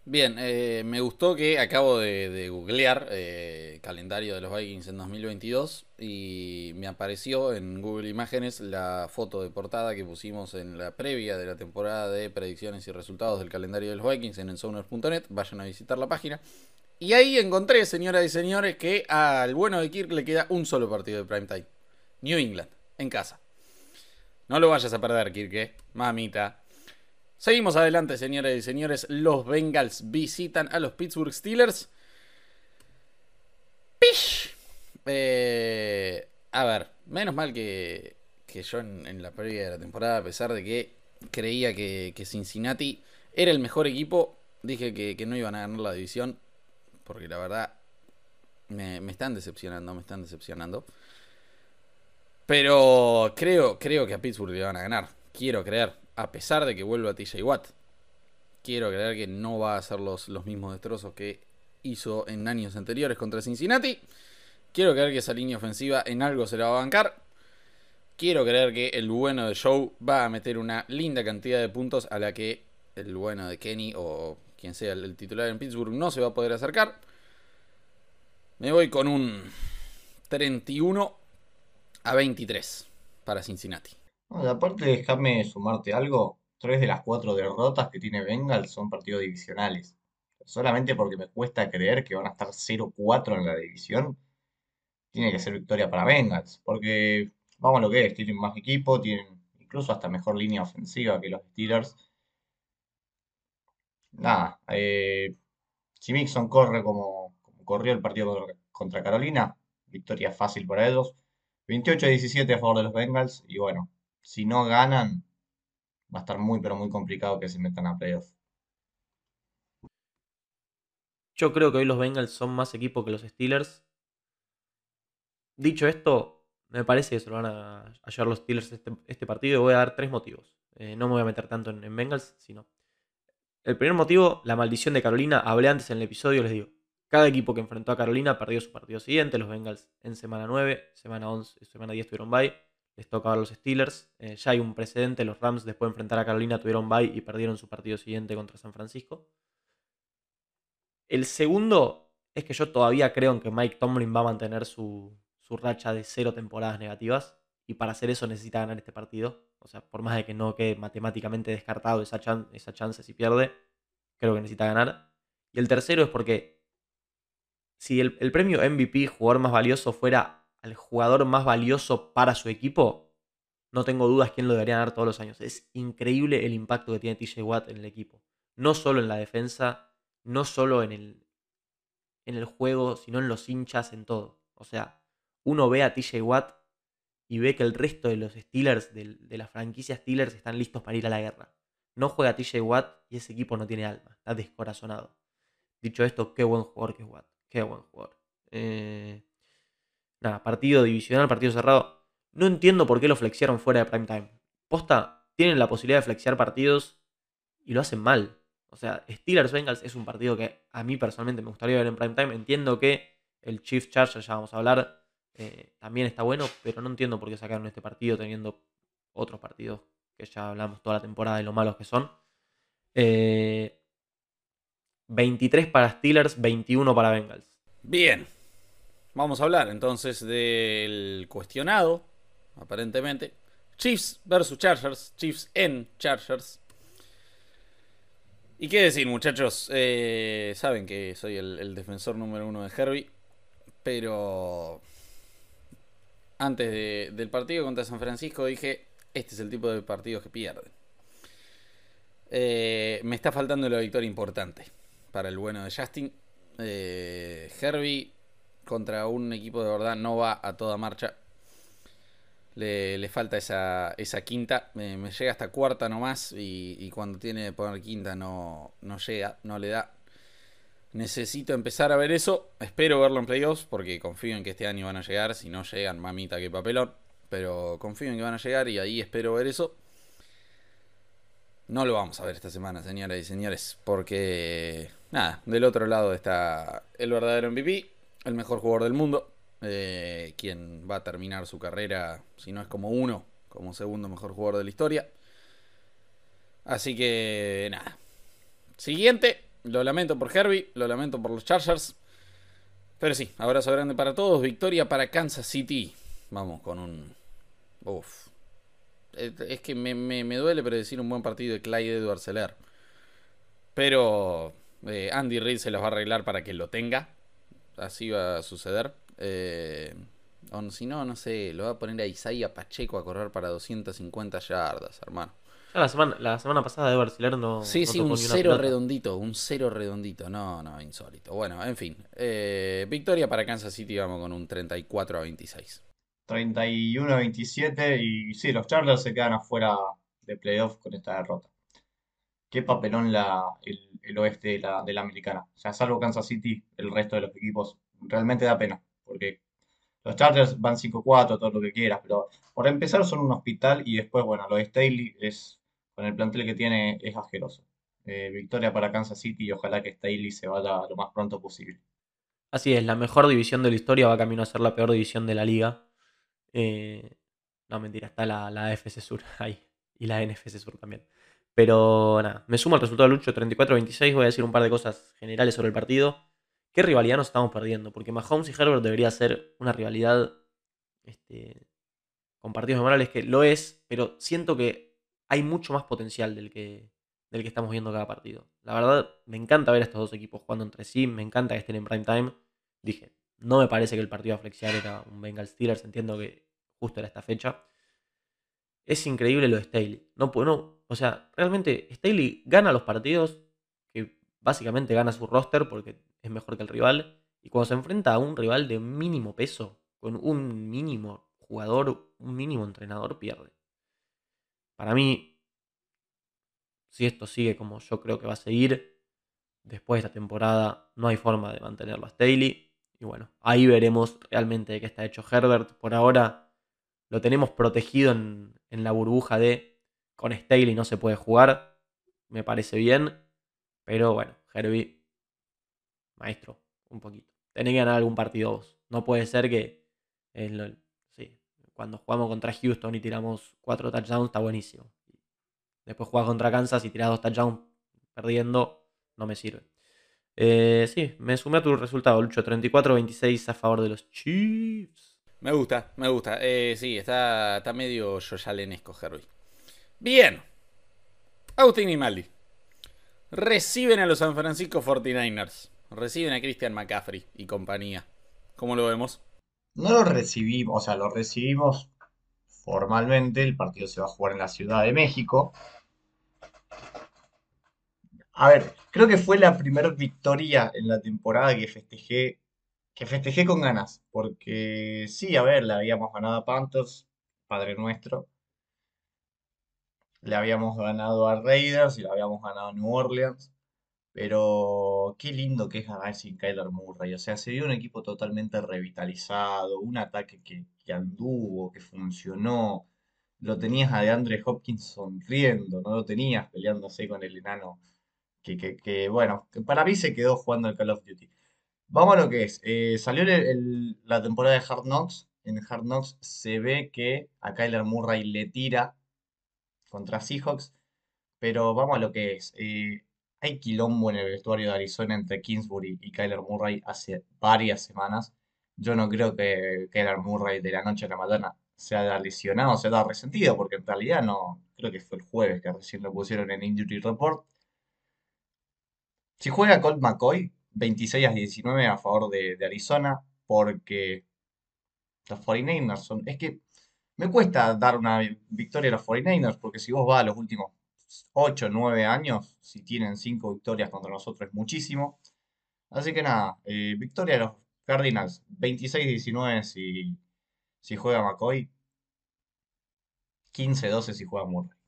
Bien, eh, me gustó que acabo de, googlear eh, calendario de los Vikings en 2022 y me apareció en Google Imágenes la foto de portada que pusimos en la previa de la temporada de predicciones y resultados del calendario de los Vikings en ensoners.net. Vayan a visitar la página. Y ahí encontré, señoras y señores, que al bueno de Kirk le queda un solo partido de primetime. New England, en casa. No lo vayas a perder, Kirk, ¿eh? mamita. Seguimos adelante, señoras y señores. Los Bengals visitan a los Pittsburgh Steelers. ¡Pish! Eh, a ver, menos mal que, que yo en, la previa de la temporada, a pesar de que creía que, Cincinnati era el mejor equipo, dije que, que no iban a ganar la división porque la verdad me, están decepcionando, me están decepcionando. Pero creo, creo que a Pittsburgh le van a ganar. Quiero creer, a pesar de que vuelva TJ Watt. Quiero creer que no va a hacer los, los mismos destrozos que hizo en años anteriores contra Cincinnati. Quiero creer que esa línea ofensiva en algo se la va a bancar. quiero creer que el bueno de Joe va a meter una linda cantidad de puntos a la que el bueno de Kenny o quien sea el titular en Pittsburgh no se va a poder acercar. Me voy con un 31 a 23 para Cincinnati. aparte, déjame sumarte algo. Tres de las cuatro derrotas que tiene Bengals son partidos divisionales. Solamente porque me cuesta creer que van a estar 0-4 en la división, tiene que ser victoria para Bengals. Porque, vamos a lo que es, tienen más equipo, tienen incluso hasta mejor línea ofensiva que los Steelers. Nada, eh, si Mixon corre como, corrió el partido contra, Carolina, victoria fácil para ellos. 28 17 a favor de los Bengals. Y bueno, si no ganan, va a estar muy, pero muy complicado que se metan a playoffs. Yo creo que hoy los Bengals son más equipo que los Steelers. Dicho esto, me parece que se lo van a, llevar los Steelers este, este, partido y voy a dar tres motivos. Eh, no me voy a meter tanto en, en Bengals, sino. El primer motivo, la maldición de Carolina. Hablé antes en el episodio, les digo. Cada equipo que enfrentó a Carolina perdió su partido siguiente. Los Bengals en semana 9, semana 11, semana 10 tuvieron bye. Les toca a los Steelers. Eh, ya hay un precedente. Los Rams después de enfrentar a Carolina tuvieron bye y perdieron su partido siguiente contra San Francisco. El segundo es que yo todavía creo en que Mike Tomlin va a mantener su, racha de cero temporadas negativas. Y para hacer eso necesita ganar este partido. O sea, por más de que no quede matemáticamente descartado esa, esa chance si pierde, creo que necesita ganar. Y el tercero es porque si el, premio MVP, jugador más valioso, fuera al jugador más valioso para su equipo, no tengo dudas quién lo debería dar todos los años. Es increíble el impacto que tiene TJ Watt en el equipo. No solo en la defensa, no solo en el, en el juego, sino en los hinchas, en todo. O sea, uno ve a TJ Watt y ve que el resto de los Steelers, de, de la franquicia Steelers, están listos para ir a la guerra. No juega TJ Watt y ese equipo no tiene alma, está descorazonado. Dicho esto, qué buen jugador que es Watt. Qué buen jugador. Eh, nada, partido divisional, partido cerrado. No entiendo por qué lo flexiaron fuera de prime time. Posta, tienen la posibilidad de flexiar partidos y lo hacen mal. O sea, Steelers Bengals es un partido que a mí personalmente me gustaría ver en prime time. Entiendo que el Chief Charger, ya vamos a hablar, eh, también está bueno, pero no entiendo por qué sacaron este partido teniendo otros partidos que ya hablamos toda la temporada de lo malos que son. Eh, 23 para Steelers, 21 para Bengals. Bien. Vamos a hablar entonces del cuestionado, aparentemente. Chiefs versus Chargers. Chiefs en Chargers. ¿Y qué decir, muchachos? Eh, saben que soy el, defensor número uno de Herbie. Pero antes del partido contra San Francisco dije, este es el tipo de partidos que pierden. Eh, me está faltando la victoria importante para el bueno de Justin. Eh, Herbie contra un equipo de verdad no va a toda marcha. Le, falta esa, esa quinta. Me, llega hasta cuarta nomás. Y, y cuando tiene que poner quinta no, no llega, no le da. Necesito empezar a ver eso. Espero verlo en playoffs porque confío en que este año van a llegar. Si no llegan, mamita, que papelón. Pero confío en que van a llegar y ahí espero ver eso. No lo vamos a ver esta semana, señoras y señores, porque nada, del otro lado está el verdadero MVP, el mejor jugador del mundo, eh, quien va a terminar su carrera, si no es como uno, como segundo mejor jugador de la historia. Así que nada. Siguiente, lo lamento por Herbie, lo lamento por los Chargers. Pero sí, abrazo grande para todos, victoria para Kansas City. Vamos con un... Uf, es que me, me, duele predecir un buen partido de Clyde Edwards Seller. Pero eh, Andy Reid se los va a arreglar para que lo tenga. Así va a suceder. Eh, si no, no sé, lo va a poner a Isaiah Pacheco a correr para 250 yardas, hermano. La semana, la semana pasada de Barcelona no. Sí, sí, un cero redondito, un cero redondito. No, no, insólito. Bueno, en fin. Eh, victoria para Kansas City, vamos con un 34 a 26. 31 a 27 y sí, los Chargers se quedan afuera de playoff con esta derrota. Qué papelón la, el, oeste de la, de la americana. O sea, salvo Kansas City, el resto de los equipos realmente da pena. Porque los Chargers van 5-4, todo lo que quieras, pero por empezar son un hospital y después, bueno, lo de Staley es, con el plantel que tiene, es asqueroso. Eh, victoria para Kansas City y ojalá que Staley se vaya lo más pronto posible. Así es, la mejor división de la historia va camino a ser la peor división de la liga. Eh, No, mentira, está la, la AFC Sur [laughs] ahí. Y la NFC Sur también. Pero nada, me sumo al resultado de Lucho 34-26. Voy a decir un par de cosas generales sobre el partido. ¿Qué rivalidad nos estamos perdiendo? Porque Mahomes y Herbert debería ser una rivalidad este, con partidos memorables que lo es, pero siento que hay mucho más potencial del que, del que estamos viendo cada partido. La verdad, me encanta ver a estos dos equipos jugando entre sí, me encanta que estén en prime time. Dije, no me parece que el partido a flexiar era un Bengal Steelers, entiendo que justo era esta fecha. Es increíble lo de Staley. No, no, o sea, realmente Staley gana los partidos que básicamente gana su roster porque es mejor que el rival. Y cuando se enfrenta a un rival de mínimo peso, con un mínimo jugador, un mínimo entrenador, pierde. Para mí, si esto sigue como yo creo que va a seguir, después de esta temporada no hay forma de mantenerlo a Staley. Y bueno, ahí veremos realmente de qué está hecho Herbert. Por ahora lo tenemos protegido en, la burbuja de con Staley no se puede jugar. Me parece bien. Pero bueno, Herbie, maestro, un poquito. Tenés que ganar algún partido vos. No puede ser que cuando jugamos contra Houston y tiramos cuatro touchdowns, está buenísimo. Después jugás contra Kansas y tirás dos touchdowns perdiendo, no me sirve. Eh, sí, me sumé a tu resultado, Lucho. 34-26 a favor de los Chiefs. Me gusta, me gusta. Eh, sí, está, está medio yoyalenesco Herbie. Bien. Austin y Maldi. Reciben a los San Francisco 49ers. Reciben a Christian McCaffrey y compañía. ¿Cómo lo vemos? No lo recibimos, o sea, lo recibimos formalmente. El partido se va a jugar en la Ciudad de México. A ver, creo que fue la primera victoria en la temporada que festejé, que festejé con ganas. Porque sí, a ver, le habíamos ganado a Panthers, Padre Nuestro. Le habíamos ganado a Raiders y le habíamos ganado a New Orleans. Pero qué lindo que es ganar sin Kyler Murray. O sea, se dio un equipo totalmente revitalizado, un ataque que, anduvo, que funcionó. Lo tenías a DeAndre Hopkins sonriendo, no lo tenías peleándose con el enano. Que, que, bueno, para mí se quedó jugando el Call of Duty. Vamos a lo que es. Eh, salió la temporada de Hard Knocks. En Hard Knocks se ve que a Kyler Murray le tira contra Seahawks. Pero vamos a lo que es. Eh, hay quilombo en el vestuario de Arizona entre Kingsbury y Kyler Murray hace varias semanas. Yo no creo que Kyler Murray de la noche a la mañana se haya lesionado, se haya resentido, porque en realidad no, creo que fue el jueves que recién lo pusieron en Injury Report. Si juega Colt McCoy, 26 a 19 a favor de, Arizona, porque los 49ers son... Es que me cuesta dar una victoria a los 49ers, porque si vos vas a los últimos 8, 9 años, si tienen 5 victorias contra nosotros es muchísimo. Así que nada, eh, victoria de los Cardinals, 26-19 si, si juega McCoy, 15-12 si juega Murray.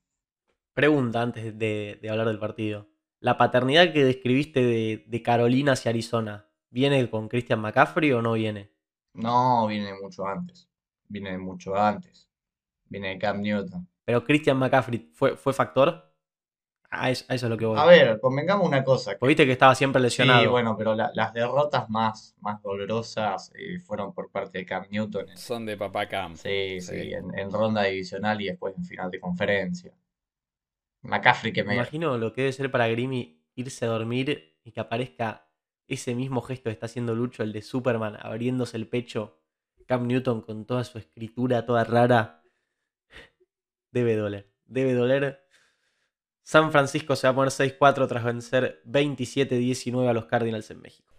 Pregunta antes de, hablar del partido. ¿La paternidad que describiste de, de Carolina hacia Arizona, ¿viene con Christian McCaffrey o no viene? No, viene mucho antes. Viene mucho antes. Viene de Cam Newton. Pero Christian McCaffrey fue, fue factor. A eso, es lo que voy. A ver, convengamos una cosa. Que... Viste que estaba siempre lesionado. Sí, bueno, pero las derrotas más, más dolorosas eh, fueron por parte de Cam Newton. Son de papá Cam. Sí, sí, en, ronda divisional y después en final de conferencia. McCaffrey que me... imagino lo que debe ser para Grimmy irse a dormir y que aparezca ese mismo gesto que está haciendo Lucho, el de Superman, abriéndose el pecho. Cam Newton con toda su escritura toda rara. Debe doler. Debe doler San Francisco se va a poner 6-4 tras vencer 27-19 a los Cardinals en México.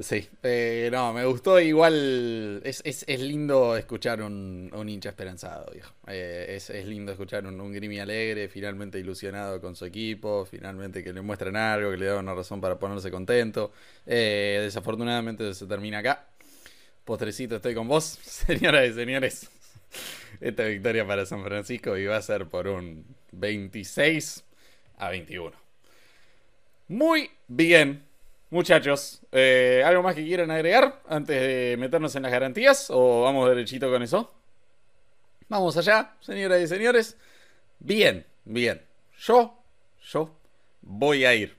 Sí, eh, no, me gustó igual. Es, lindo escuchar un, un, hincha esperanzado, viejo. Eh, es, lindo escuchar un, un Grimy alegre, finalmente ilusionado con su equipo, finalmente que le muestran algo, que le dan una razón para ponerse contento. Eh, desafortunadamente se termina acá. Postrecito, estoy con vos, [laughs] señoras y señores. Esta victoria para San Francisco y va a ser por un 26 a 21. Muy bien, muchachos. Eh, ¿Algo más que quieran agregar antes de meternos en las garantías? ¿O vamos derechito con eso? Vamos allá, señoras y señores. Bien, bien. Yo, yo voy a ir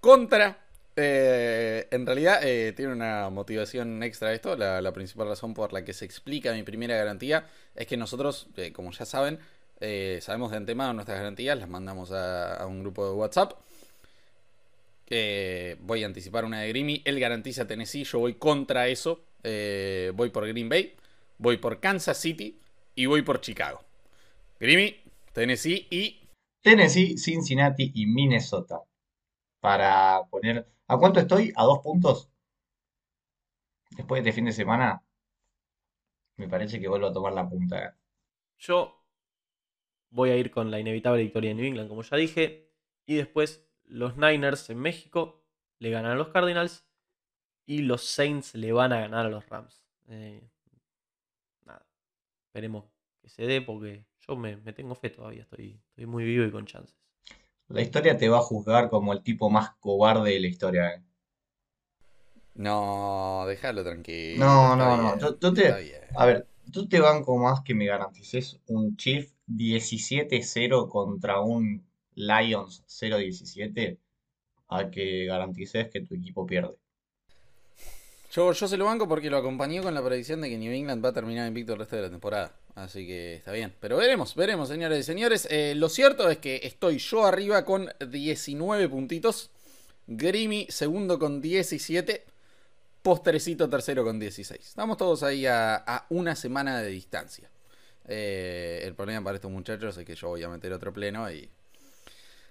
contra Eh, en realidad eh, tiene una motivación extra esto. La, principal razón por la que se explica mi primera garantía es que nosotros, como ya saben, sabemos de antemano nuestras garantías, las mandamos a, un grupo de WhatsApp. voy a anticipar una de Grimmy. Él garantiza Tennessee, yo voy contra eso. voy por Green Bay, voy por Kansas City y voy por Chicago. Grimmy, Tennessee y... Tennessee, Cincinnati y Minnesota. Para poner ¿A cuánto estoy? ¿A dos puntos? Después de este fin de semana, me parece que vuelvo a tomar la punta. Yo voy a ir con la inevitable victoria de New England, como ya dije. Y después los Niners en México le ganan a los Cardinals. Y los Saints le van a ganar a los Rams. Eh, nada. Esperemos que se dé porque yo me, tengo fe todavía. Estoy, estoy muy vivo y con chances. La historia te va a juzgar como el tipo más cobarde de la historia. ¿eh? No, déjalo tranquilo. No, no, no. Yo, te, a ver, tú te banco más que me garantices un Chief 17-0 contra un Lions 0-17 a que garantices que tu equipo pierde. Yo, yo se lo banco porque lo acompañó con la predicción de que New England va a terminar invicto el resto de la temporada. Así que está bien. Pero veremos, veremos, señores y señores. Eh, lo cierto es que estoy yo arriba con 19 puntitos. Grimy segundo con 17. Postrecito tercero con 16. Estamos todos ahí a, una semana de distancia. Eh, el problema para estos muchachos es que yo voy a meter otro pleno y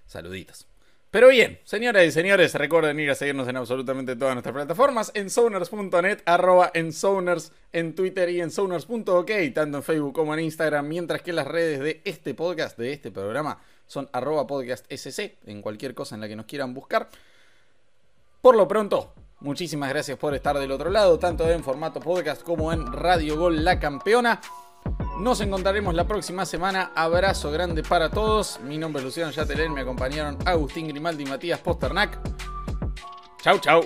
saluditos. Pero bien, señoras y señores, recuerden ir a seguirnos en absolutamente todas nuestras plataformas, en zoners.net, arroba en zoners, en Twitter y en zoners.ok, tanto en Facebook como en Instagram, mientras que las redes de este podcast, de este programa, son arroba podcast sc, en cualquier cosa en la que nos quieran buscar. Por lo pronto, muchísimas gracias por estar del otro lado, tanto en formato podcast como en Radio Gol La Campeona. Nos encontraremos la próxima semana. Abrazo grande para todos. Mi nombre es Luciano Yatelén. Me acompañaron Agustín Grimaldi y Matías Posternak. Chau, chau.